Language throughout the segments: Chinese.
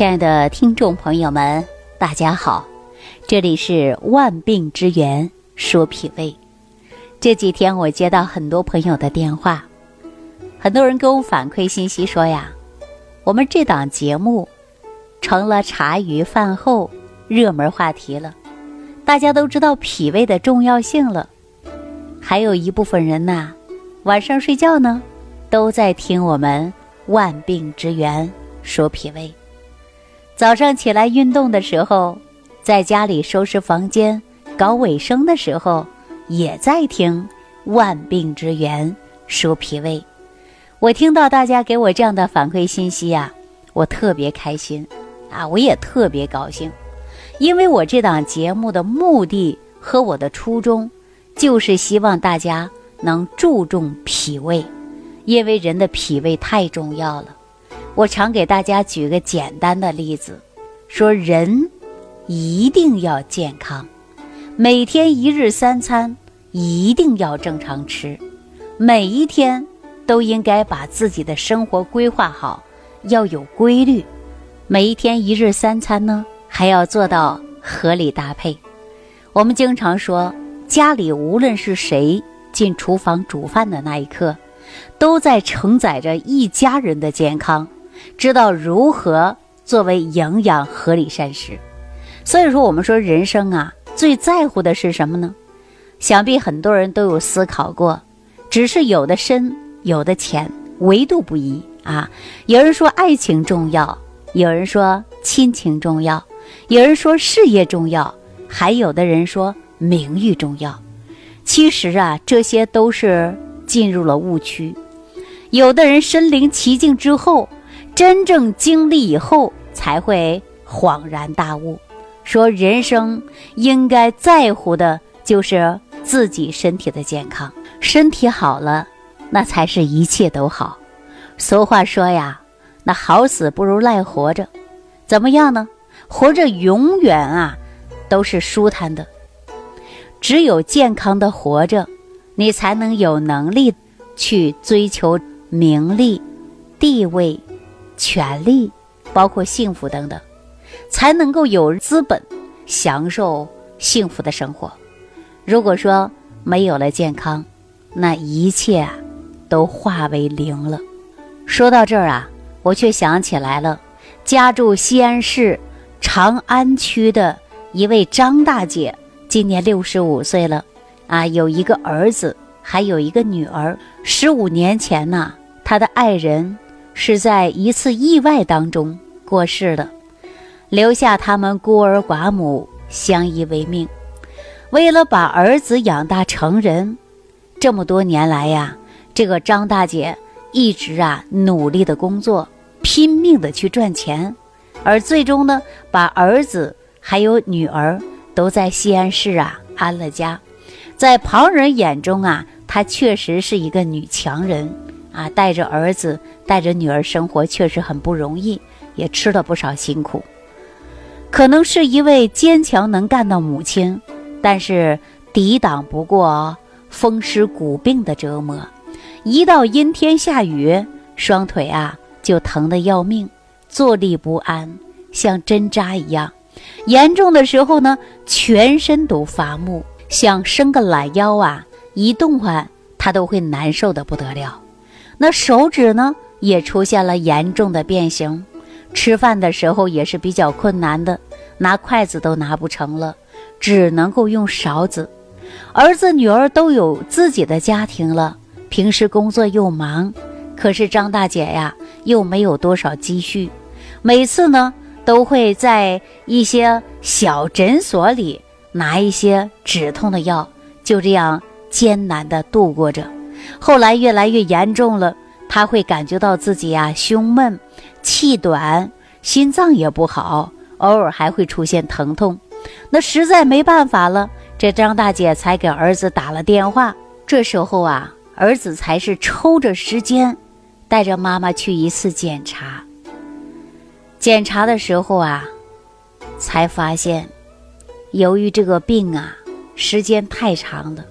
亲爱的听众朋友们，大家好，这里是万病之源说脾胃。这几天我接到很多朋友的电话，很多人给我反馈信息说呀，我们这档节目成了茶余饭后热门话题了，大家都知道脾胃的重要性了。还有一部分人呐，晚上睡觉呢，都在听我们万病之源说脾胃。早上起来运动的时候，在家里收拾房间、搞卫生的时候，也在听《万病之源说脾胃》。我听到大家给我这样的反馈信息呀，我特别开心啊！我也特别高兴，因为我这档节目的目的和我的初衷，就是希望大家能注重脾胃，因为人的脾胃太重要了。我常给大家举个简单的例子，说人一定要健康，每天一日三餐一定要正常吃，每一天都应该把自己的生活规划好，要有规律。每一天一日三餐呢，还要做到合理搭配。我们经常说，家里无论是谁进厨房煮饭的那一刻，都在承载着一家人的健康。知道如何作为营养合理膳食，所以说我们说人生啊，最在乎的是什么呢？想必很多人都有思考过，只是有的深，有的浅，维度不一啊。有人说爱情重要，有人说亲情重要，有人说事业重要，还有的人说名誉重要。其实啊，这些都是进入了误区。有的人身临其境之后。真正经历以后，才会恍然大悟，说人生应该在乎的就是自己身体的健康，身体好了，那才是一切都好。俗话说呀，那好死不如赖活着，怎么样呢？活着永远啊都是舒坦的。只有健康的活着，你才能有能力去追求名利、地位。权利，包括幸福等等，才能够有资本享受幸福的生活。如果说没有了健康，那一切啊都化为零了。说到这儿啊，我却想起来了，家住西安市长安区的一位张大姐，今年六十五岁了，啊，有一个儿子，还有一个女儿。十五年前呢，她的爱人。是在一次意外当中过世的，留下他们孤儿寡母相依为命。为了把儿子养大成人，这么多年来呀，这个张大姐一直啊努力的工作，拼命的去赚钱，而最终呢，把儿子还有女儿都在西安市啊安了家。在旁人眼中啊，她确实是一个女强人。啊，带着儿子，带着女儿生活确实很不容易，也吃了不少辛苦。可能是一位坚强能干的母亲，但是抵挡不过风湿骨病的折磨。一到阴天下雨，双腿啊就疼得要命，坐立不安，像针扎一样。严重的时候呢，全身都发木，想伸个懒腰啊，一动换他都会难受的不得了。那手指呢也出现了严重的变形，吃饭的时候也是比较困难的，拿筷子都拿不成了，只能够用勺子。儿子女儿都有自己的家庭了，平时工作又忙，可是张大姐呀又没有多少积蓄，每次呢都会在一些小诊所里拿一些止痛的药，就这样艰难地度过着。后来越来越严重了，他会感觉到自己呀胸闷、气短，心脏也不好，偶尔还会出现疼痛。那实在没办法了，这张大姐才给儿子打了电话。这时候啊，儿子才是抽着时间，带着妈妈去一次检查。检查的时候啊，才发现，由于这个病啊时间太长了，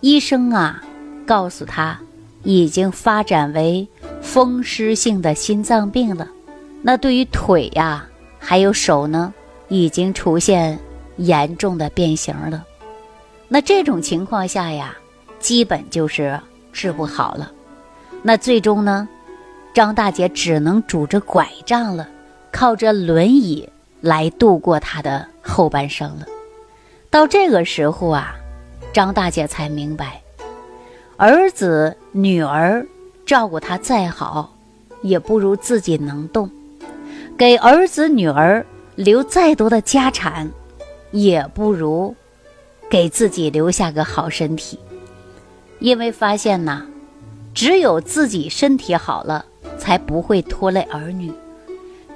医生啊。告诉他，已经发展为风湿性的心脏病了，那对于腿呀，还有手呢，已经出现严重的变形了。那这种情况下呀，基本就是治不好了。那最终呢，张大姐只能拄着拐杖了，靠着轮椅来度过她的后半生了。到这个时候啊，张大姐才明白，儿子女儿照顾他再好，也不如自己能动；给儿子女儿留再多的家产，也不如。给自己留下个好身体，因为发现呐，只有自己身体好了，才不会拖累儿女；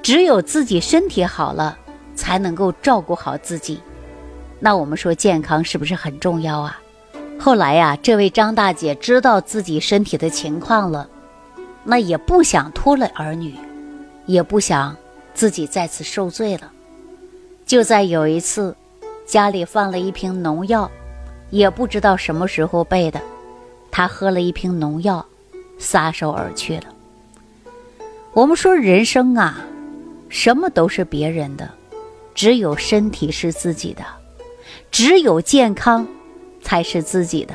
只有自己身体好了，才能够照顾好自己。那我们说健康是不是很重要啊？后来呀，这位张大姐知道自己身体的情况了，那也不想拖累儿女，也不想自己再次受罪了。就在有一次。家里放了一瓶农药，也不知道什么时候备的。他喝了一瓶农药，撒手而去了。我们说人生啊，什么都是别人的，只有身体是自己的，只有健康才是自己的。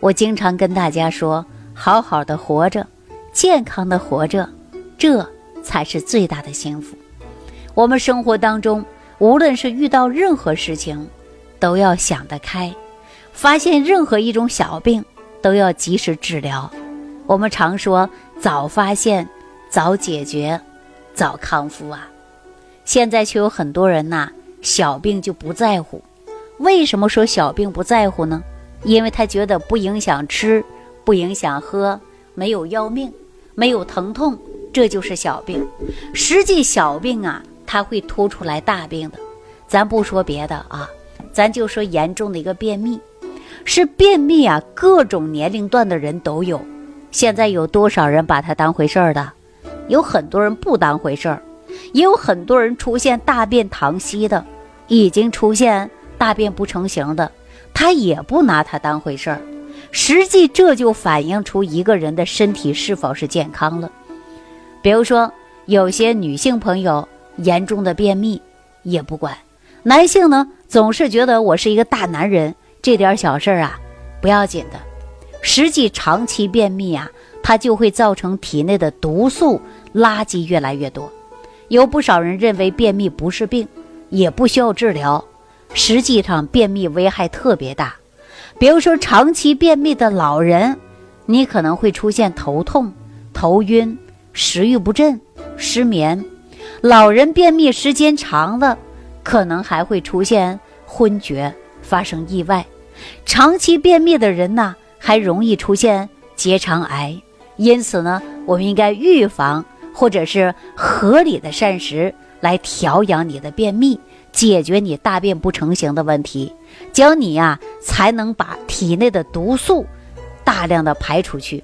我经常跟大家说，好好的活着，健康的活着，这才是最大的幸福。我们生活当中。无论是遇到任何事情，都要想得开；发现任何一种小病，都要及时治疗。我们常说早发现、早解决、早康复啊。现在却有很多人呐，小病就不在乎。为什么说小病不在乎呢？因为他觉得不影响吃，不影响喝，没有要命，没有疼痛，这就是小病。实际小病啊。它会拖出来大病的，咱不说别的啊，咱就说严重的一个便秘，是便秘啊，各种年龄段的人都有。现在有多少人把它当回事儿的？有很多人不当回事儿，也有很多人出现大便溏稀的，已经出现大便不成形的，他也不拿它当回事儿。实际这就反映出一个人的身体是否是健康了。比如说有些女性朋友。严重的便秘也不管，男性呢总是觉得我是一个大男人，这点小事儿啊不要紧的。实际长期便秘啊，它就会造成体内的毒素垃圾越来越多。有不少人认为便秘不是病，也不需要治疗，实际上便秘危害特别大。比如说长期便秘的老人，你可能会出现头痛、头晕、食欲不振、失眠。老人便秘时间长了，可能还会出现昏厥、发生意外。长期便秘的人呢，还容易出现结肠癌。因此呢，我们应该预防或者是合理的膳食来调养你的便秘，解决你大便不成形的问题，教你呀才能把体内的毒素大量的排出去。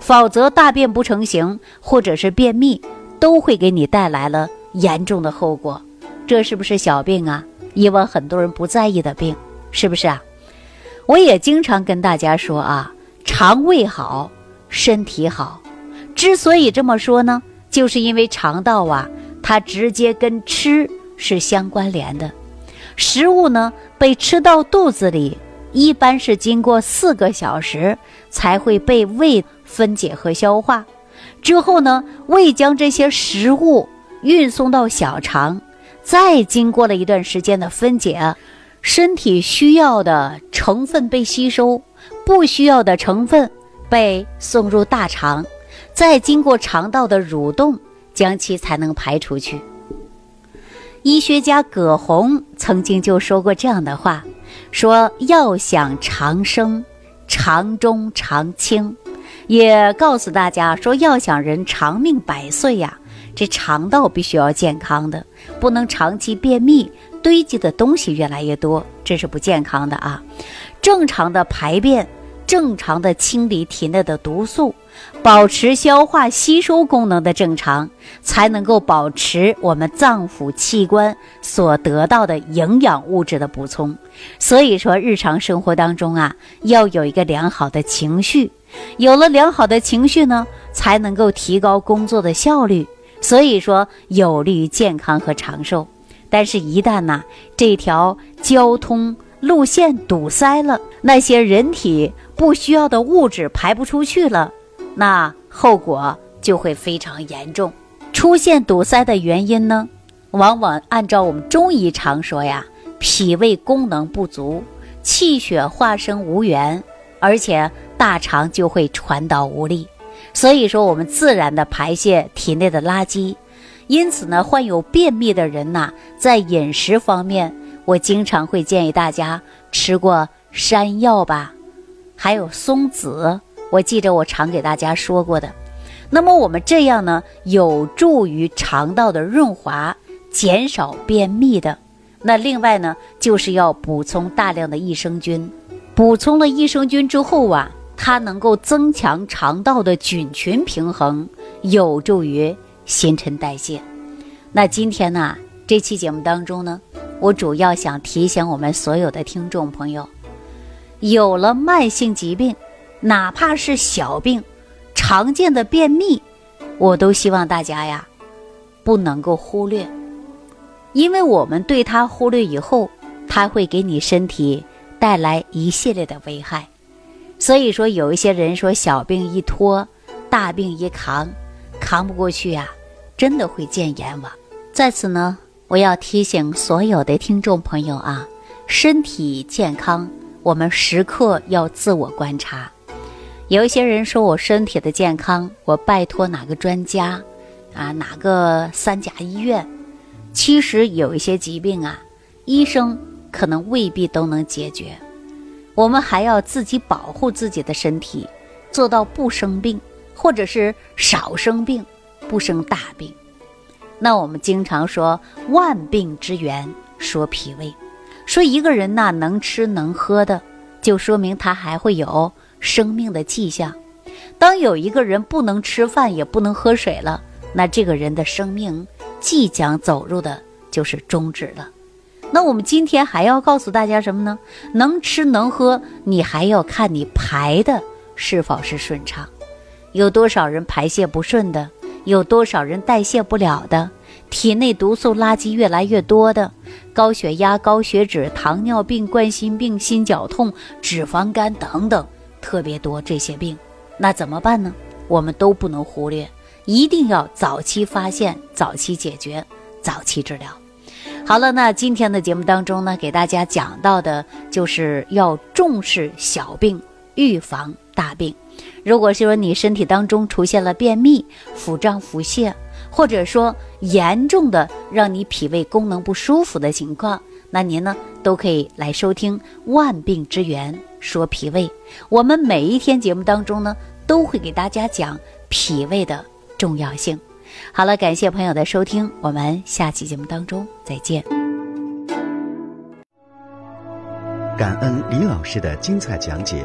否则，大便不成形或者是便秘。都会给你带来了严重的后果，这是不是小病啊？以往很多人不在意的病，是不是啊？我也经常跟大家说啊，肠胃好，身体好。之所以这么说呢，就是因为肠道啊，它直接跟吃是相关联的。食物呢，被吃到肚子里，一般是经过四个小时才会被胃分解和消化。之后呢，胃将这些食物运送到小肠，再经过了一段时间的分解，身体需要的成分被吸收，不需要的成分被送入大肠，再经过肠道的蠕动，将其才能排出去。医学家葛洪曾经就说过这样的话：说要想长生，肠中常清。也告诉大家说，要想人长命百岁呀，这肠道必须要健康的，不能长期便秘，堆积的东西越来越多，这是不健康的啊。正常的排便，正常的清理体内的毒素，保持消化吸收功能的正常，才能够保持我们脏腑器官所得到的营养物质的补充。所以说，日常生活当中啊，要有一个良好的情绪。有了良好的情绪呢，才能够提高工作的效率。所以说有利于健康和长寿。但是，一旦呢这条交通路线堵塞了，那些人体不需要的物质排不出去了，那后果就会非常严重。出现堵塞的原因呢，往往按照我们中医常说呀，脾胃功能不足，气血化生无源，而且大肠就会传导无力。所以说，我们自然的排泄体内的垃圾。因此呢，患有便秘的人呐，在饮食方面，我经常会建议大家吃过山药吧，还有松子。我记着我常给大家说过的。那么我们这样呢，有助于肠道的润滑，减少便秘的。那另外呢，就是要补充大量的益生菌。补充了益生菌之后啊，它能够增强肠道的菌群平衡，有助于。新陈代谢。那今天呢，这期节目当中呢，我主要想提醒我们所有的听众朋友，有了慢性疾病，哪怕是小病，常见的便秘，我都希望大家呀，不能够忽略，因为我们对它忽略以后，它会给你身体带来一系列的危害。所以说，有一些人说小病一拖，大病一扛。扛不过去呀，真的会见阎王。在此呢，我要提醒所有的听众朋友啊，身体健康，我们时刻要自我观察。有一些人说我身体的健康，我拜托哪个专家啊，哪个三甲医院？其实有一些疾病啊，医生可能未必都能解决。我们还要自己保护自己的身体，做到不生病。或者是少生病，不生大病。那我们经常说万病之源，说脾胃，说一个人呐能吃能喝的，就说明他还会有生命的迹象。当有一个人不能吃饭也不能喝水了，那这个人的生命即将走入的就是终止了。那我们今天还要告诉大家什么呢？能吃能喝，你还要看你排的是否是顺畅。有多少人排泄不顺的？有多少人代谢不了的？体内毒素垃圾越来越多的？高血压、高血脂、糖尿病、冠心病、心绞痛、脂肪肝等等，特别多这些病，那怎么办呢？我们都不能忽略，一定要早期发现、早期解决、早期治疗。好了，那今天的节目当中呢，给大家讲到的就是要重视小病，预防大病。如果说你身体当中出现了便秘、腹胀、腹泻，或者说严重的让你脾胃功能不舒服的情况，那您呢都可以来收听《万病之源说脾胃》。我们每一天节目当中呢，都会给大家讲脾胃的重要性。好了，感谢朋友的收听，我们下期节目当中再见。感恩李老师的精彩讲解。